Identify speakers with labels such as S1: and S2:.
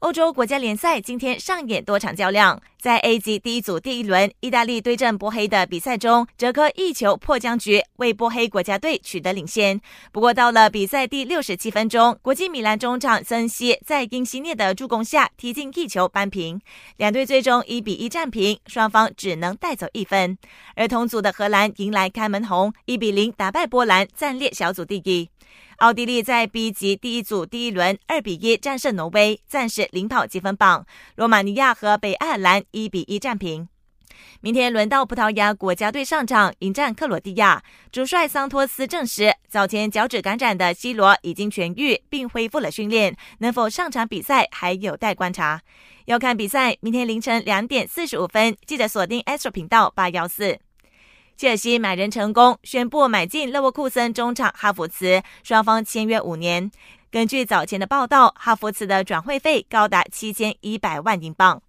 S1: 欧洲国家联赛今天上演多场较量，在 A 级第一组第一轮，意大利对阵波黑的比赛中，哲科一球破僵局，为波黑国家队取得领先。不过到了比赛第六十七分钟，国际米兰中场森西在因西涅的助攻下踢进一球扳平，两队最终一比一战平，双方只能带走一分。而同组的荷兰迎来开门红，一比零打败波兰，暂列小组第一。奥地利在 B 级第一组第一轮二比一战胜挪威，暂时领跑积分榜。罗马尼亚和北爱尔兰一比一战平。明天轮到葡萄牙国家队上场迎战克罗地亚，主帅桑托斯证实，早前脚趾感染的 C 罗已经痊愈并恢复了训练，能否上场比赛还有待观察。要看比赛，明天凌晨两点四十五分，记得锁定 Astro 频道八幺四。切尔西买人成功，宣布买进勒沃库森中场哈弗茨，双方签约五年。根据早前的报道，哈弗茨的转会费高达七千一百万英镑。